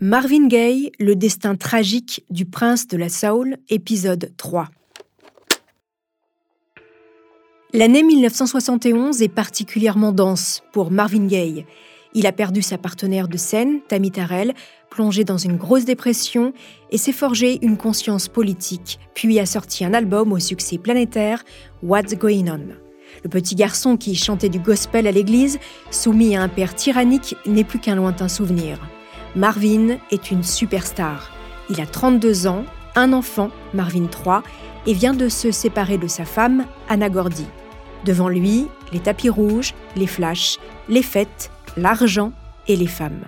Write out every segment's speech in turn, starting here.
Marvin Gaye, le destin tragique du prince de la Soul, épisode 3. L'année 1971 est particulièrement dense pour Marvin Gaye. Il a perdu sa partenaire de scène, Tammy Terrell, plongé dans une grosse dépression et s'est forgé une conscience politique, puis a sorti un album au succès planétaire, What's Going On. Le petit garçon qui chantait du gospel à l'église, soumis à un père tyrannique, n'est plus qu'un lointain souvenir. Marvin est une superstar. Il a 32 ans, un enfant, Marvin 3, et vient de se séparer de sa femme, Anna Gordy. Devant lui, les tapis rouges, les flashs, les fêtes, l'argent et les femmes.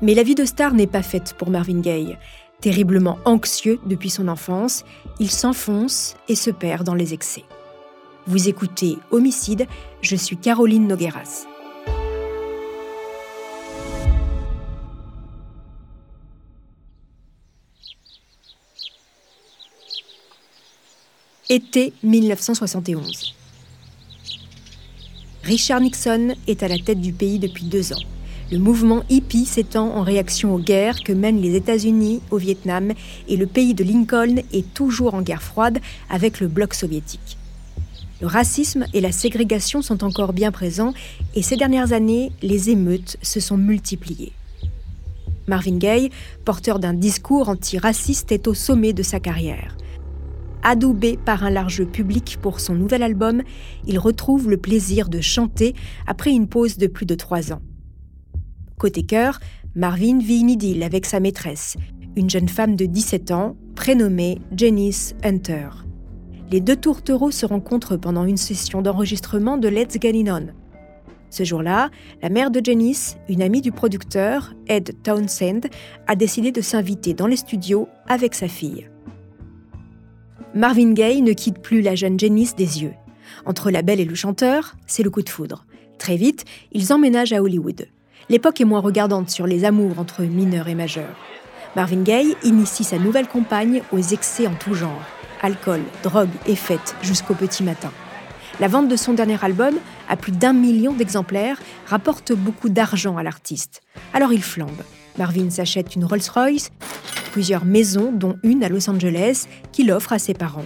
Mais la vie de star n'est pas faite pour Marvin Gaye. Terriblement anxieux depuis son enfance, il s'enfonce et se perd dans les excès. Vous écoutez Homicide, je suis Caroline Nogueras. Été 1971. Richard Nixon est à la tête du pays depuis deux ans. Le mouvement hippie s'étend en réaction aux guerres que mènent les États-Unis au Vietnam et le pays de Lincoln est toujours en guerre froide avec le bloc soviétique. Le racisme et la ségrégation sont encore bien présents et ces dernières années, les émeutes se sont multipliées. Marvin Gaye, porteur d'un discours antiraciste, est au sommet de sa carrière. Adoubé par un large public pour son nouvel album, il retrouve le plaisir de chanter après une pause de plus de trois ans. Côté cœur, Marvin vit une idylle avec sa maîtresse, une jeune femme de 17 ans prénommée Janice Hunter. Les deux tourtereaux se rencontrent pendant une session d'enregistrement de Let's Get On. Ce jour-là, la mère de Janice, une amie du producteur, Ed Townsend, a décidé de s'inviter dans les studios avec sa fille. Marvin Gaye ne quitte plus la jeune Janice des yeux. Entre la belle et le chanteur, c'est le coup de foudre. Très vite, ils emménagent à Hollywood. L'époque est moins regardante sur les amours entre mineurs et majeurs. Marvin Gaye initie sa nouvelle compagne aux excès en tout genre. Alcool, drogue et fêtes jusqu'au petit matin. La vente de son dernier album, à plus d'un million d'exemplaires, rapporte beaucoup d'argent à l'artiste. Alors il flambe. Marvin s'achète une Rolls-Royce, plusieurs maisons, dont une à Los Angeles, qu'il offre à ses parents.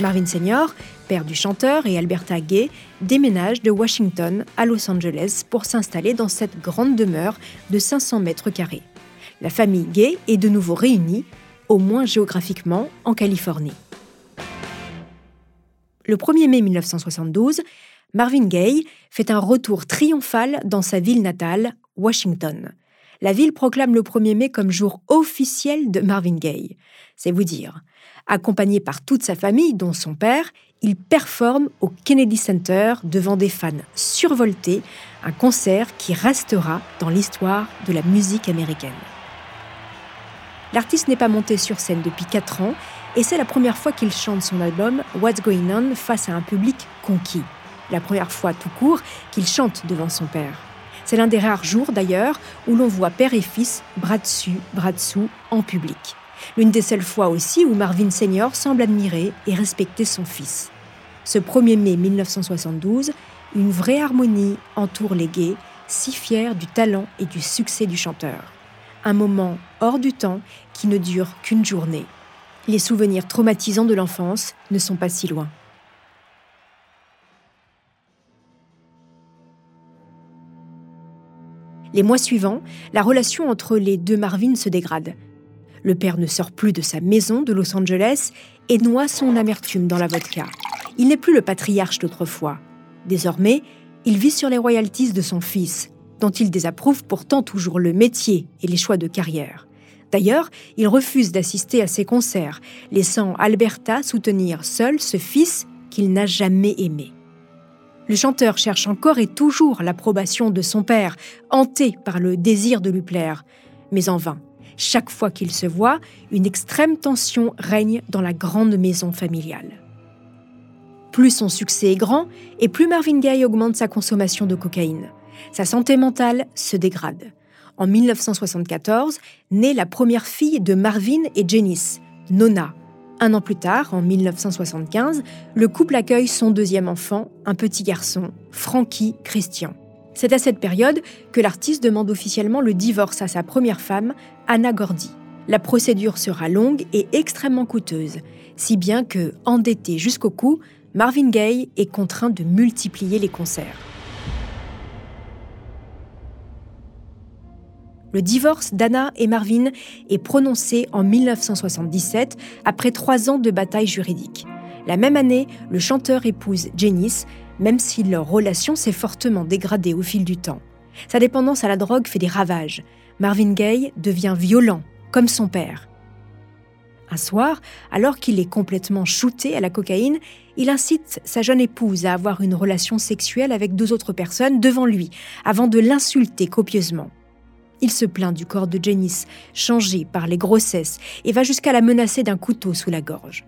Marvin Senior, père du chanteur, et Alberta Gay déménagent de Washington à Los Angeles pour s'installer dans cette grande demeure de 500 mètres carrés. La famille Gay est de nouveau réunie, au moins géographiquement, en Californie. Le 1er mai 1972, Marvin Gaye fait un retour triomphal dans sa ville natale, Washington la ville proclame le 1er mai comme jour officiel de Marvin Gaye. C'est vous dire. Accompagné par toute sa famille, dont son père, il performe au Kennedy Center devant des fans survoltés, un concert qui restera dans l'histoire de la musique américaine. L'artiste n'est pas monté sur scène depuis 4 ans et c'est la première fois qu'il chante son album What's Going On face à un public conquis. La première fois tout court qu'il chante devant son père. C'est l'un des rares jours d'ailleurs où l'on voit père et fils bras dessus, bras dessous, en public. L'une des seules fois aussi où Marvin Senior semble admirer et respecter son fils. Ce 1er mai 1972, une vraie harmonie entoure les gays, si fiers du talent et du succès du chanteur. Un moment hors du temps qui ne dure qu'une journée. Les souvenirs traumatisants de l'enfance ne sont pas si loin. Les mois suivants, la relation entre les deux Marvin se dégrade. Le père ne sort plus de sa maison de Los Angeles et noie son amertume dans la vodka. Il n'est plus le patriarche d'autrefois. Désormais, il vit sur les royalties de son fils, dont il désapprouve pourtant toujours le métier et les choix de carrière. D'ailleurs, il refuse d'assister à ses concerts, laissant Alberta soutenir seul ce fils qu'il n'a jamais aimé. Le chanteur cherche encore et toujours l'approbation de son père, hanté par le désir de lui plaire. Mais en vain. Chaque fois qu'il se voit, une extrême tension règne dans la grande maison familiale. Plus son succès est grand, et plus Marvin Gaye augmente sa consommation de cocaïne. Sa santé mentale se dégrade. En 1974, naît la première fille de Marvin et Janice, Nona, un an plus tard, en 1975, le couple accueille son deuxième enfant, un petit garçon, Frankie Christian. C'est à cette période que l'artiste demande officiellement le divorce à sa première femme, Anna Gordy. La procédure sera longue et extrêmement coûteuse, si bien que, endetté jusqu'au cou, Marvin Gaye est contraint de multiplier les concerts. Le divorce d'Anna et Marvin est prononcé en 1977 après trois ans de bataille juridique. La même année, le chanteur épouse Janice, même si leur relation s'est fortement dégradée au fil du temps. Sa dépendance à la drogue fait des ravages. Marvin Gaye devient violent, comme son père. Un soir, alors qu'il est complètement shooté à la cocaïne, il incite sa jeune épouse à avoir une relation sexuelle avec deux autres personnes devant lui, avant de l'insulter copieusement. Il se plaint du corps de Janice, changé par les grossesses, et va jusqu'à la menacer d'un couteau sous la gorge.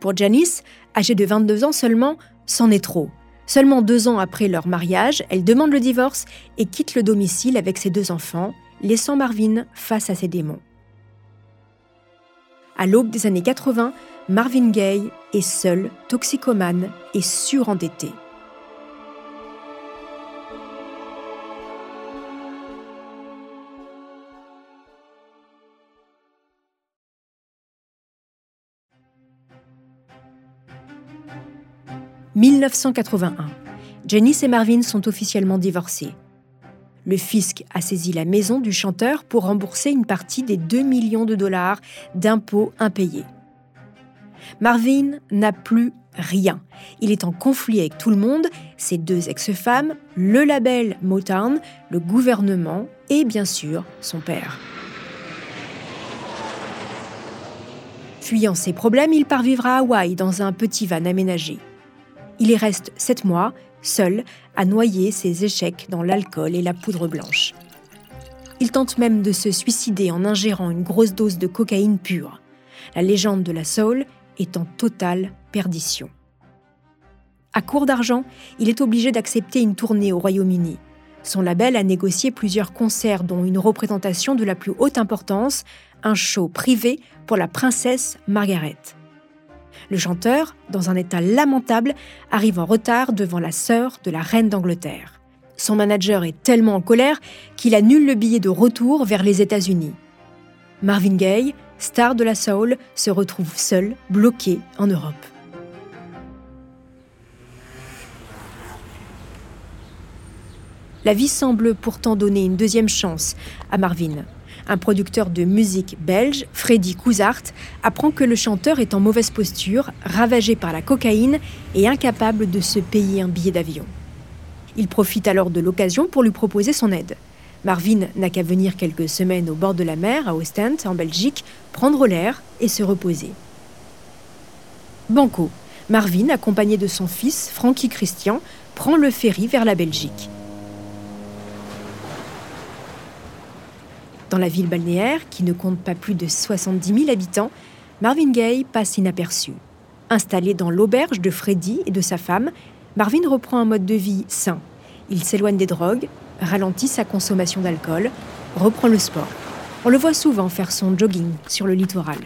Pour Janice, âgée de 22 ans seulement, c'en est trop. Seulement deux ans après leur mariage, elle demande le divorce et quitte le domicile avec ses deux enfants, laissant Marvin face à ses démons. À l'aube des années 80, Marvin Gaye est seul, toxicomane et surendetté. 1981. Janice et Marvin sont officiellement divorcés. Le fisc a saisi la maison du chanteur pour rembourser une partie des 2 millions de dollars d'impôts impayés. Marvin n'a plus rien. Il est en conflit avec tout le monde, ses deux ex-femmes, le label Motown, le gouvernement et bien sûr son père. Fuyant ses problèmes, il part vivre à Hawaï dans un petit van aménagé. Il y reste sept mois, seul, à noyer ses échecs dans l'alcool et la poudre blanche. Il tente même de se suicider en ingérant une grosse dose de cocaïne pure. La légende de la soul est en totale perdition. À court d'argent, il est obligé d'accepter une tournée au Royaume-Uni. Son label a négocié plusieurs concerts dont une représentation de la plus haute importance, un show privé pour la princesse Margaret. Le chanteur, dans un état lamentable, arrive en retard devant la sœur de la reine d'Angleterre. Son manager est tellement en colère qu'il annule le billet de retour vers les États-Unis. Marvin Gaye, star de la soul, se retrouve seul, bloqué en Europe. La vie semble pourtant donner une deuxième chance à Marvin un producteur de musique belge, Freddy Couzart, apprend que le chanteur est en mauvaise posture, ravagé par la cocaïne et incapable de se payer un billet d'avion. Il profite alors de l'occasion pour lui proposer son aide. Marvin n'a qu'à venir quelques semaines au bord de la mer, à Ostend, en Belgique, prendre l'air et se reposer. Banco, Marvin, accompagné de son fils, Frankie Christian, prend le ferry vers la Belgique. Dans la ville balnéaire, qui ne compte pas plus de 70 000 habitants, Marvin Gaye passe inaperçu. Installé dans l'auberge de Freddy et de sa femme, Marvin reprend un mode de vie sain. Il s'éloigne des drogues, ralentit sa consommation d'alcool, reprend le sport. On le voit souvent faire son jogging sur le littoral.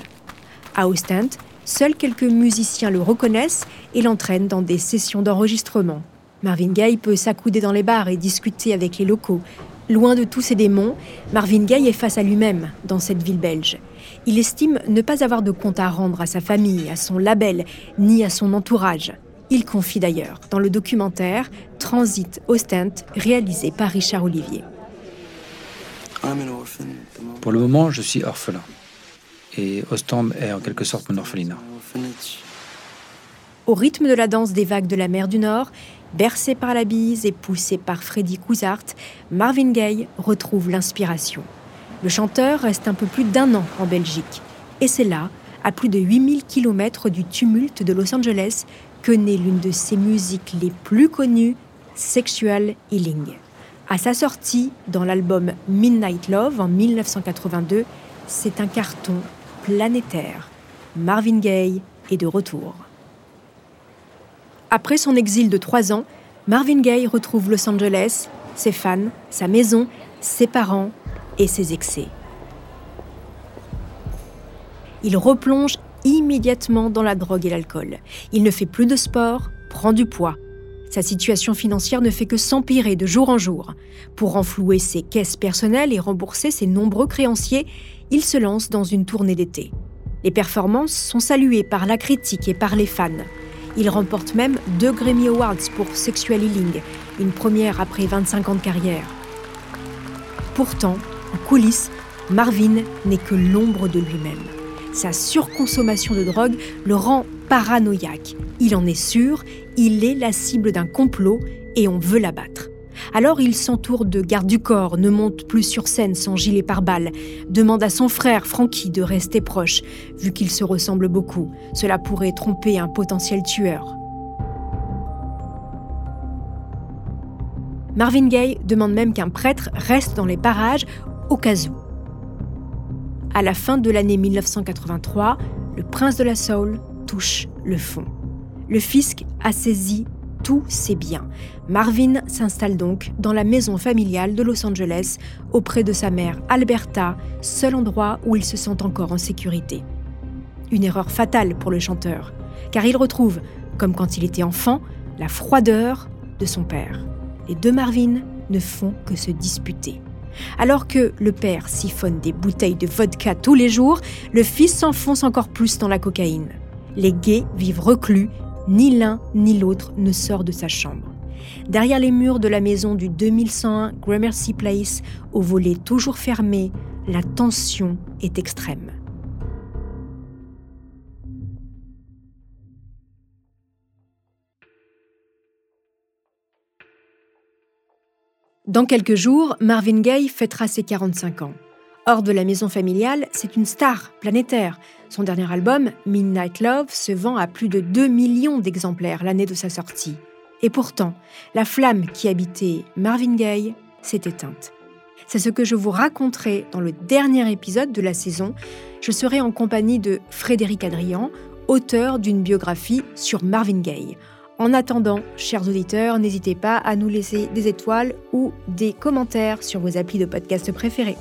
À Ostend, seuls quelques musiciens le reconnaissent et l'entraînent dans des sessions d'enregistrement. Marvin Gaye peut s'accouder dans les bars et discuter avec les locaux, Loin de tous ces démons, Marvin Gaye est face à lui-même dans cette ville belge. Il estime ne pas avoir de compte à rendre à sa famille, à son label, ni à son entourage. Il confie d'ailleurs dans le documentaire Transit Ostent, réalisé par Richard Olivier. Pour le moment, je suis orphelin. Et Ostend est en quelque sorte mon orphelinat. Au rythme de la danse des vagues de la mer du Nord, Bercé par la bise et poussé par Freddy Couzart, Marvin Gaye retrouve l'inspiration. Le chanteur reste un peu plus d'un an en Belgique. Et c'est là, à plus de 8000 km du tumulte de Los Angeles, que naît l'une de ses musiques les plus connues, Sexual Healing. À sa sortie dans l'album Midnight Love en 1982, c'est un carton planétaire. Marvin Gaye est de retour. Après son exil de trois ans, Marvin Gaye retrouve Los Angeles, ses fans, sa maison, ses parents et ses excès. Il replonge immédiatement dans la drogue et l'alcool. Il ne fait plus de sport, prend du poids. Sa situation financière ne fait que s'empirer de jour en jour. Pour renflouer ses caisses personnelles et rembourser ses nombreux créanciers, il se lance dans une tournée d'été. Les performances sont saluées par la critique et par les fans. Il remporte même deux Grammy Awards pour Sexual Healing, une première après 25 ans de carrière. Pourtant, en coulisses, Marvin n'est que l'ombre de lui-même. Sa surconsommation de drogue le rend paranoïaque. Il en est sûr, il est la cible d'un complot et on veut l'abattre. Alors il s'entoure de gardes du corps, ne monte plus sur scène sans gilet pare-balles, demande à son frère Frankie de rester proche, vu qu'ils se ressemblent beaucoup. Cela pourrait tromper un potentiel tueur. Marvin Gaye demande même qu'un prêtre reste dans les parages au cas où. À la fin de l'année 1983, le prince de la Soul touche le fond. Le fisc a saisi tous ses biens. Marvin s'installe donc dans la maison familiale de Los Angeles auprès de sa mère Alberta, seul endroit où il se sent encore en sécurité. Une erreur fatale pour le chanteur, car il retrouve, comme quand il était enfant, la froideur de son père. Les deux Marvin ne font que se disputer. Alors que le père siphonne des bouteilles de vodka tous les jours, le fils s'enfonce encore plus dans la cocaïne. Les gays vivent reclus ni l'un ni l'autre ne sort de sa chambre. Derrière les murs de la maison du 2101 Gramercy Place, au volet toujours fermé, la tension est extrême. Dans quelques jours, Marvin Gaye fêtera ses 45 ans. Hors de la maison familiale, c'est une star planétaire. Son dernier album, Midnight Love, se vend à plus de 2 millions d'exemplaires l'année de sa sortie. Et pourtant, la flamme qui habitait Marvin Gaye s'est éteinte. C'est ce que je vous raconterai dans le dernier épisode de la saison. Je serai en compagnie de Frédéric Adrian, auteur d'une biographie sur Marvin Gaye. En attendant, chers auditeurs, n'hésitez pas à nous laisser des étoiles ou des commentaires sur vos applis de podcast préférés.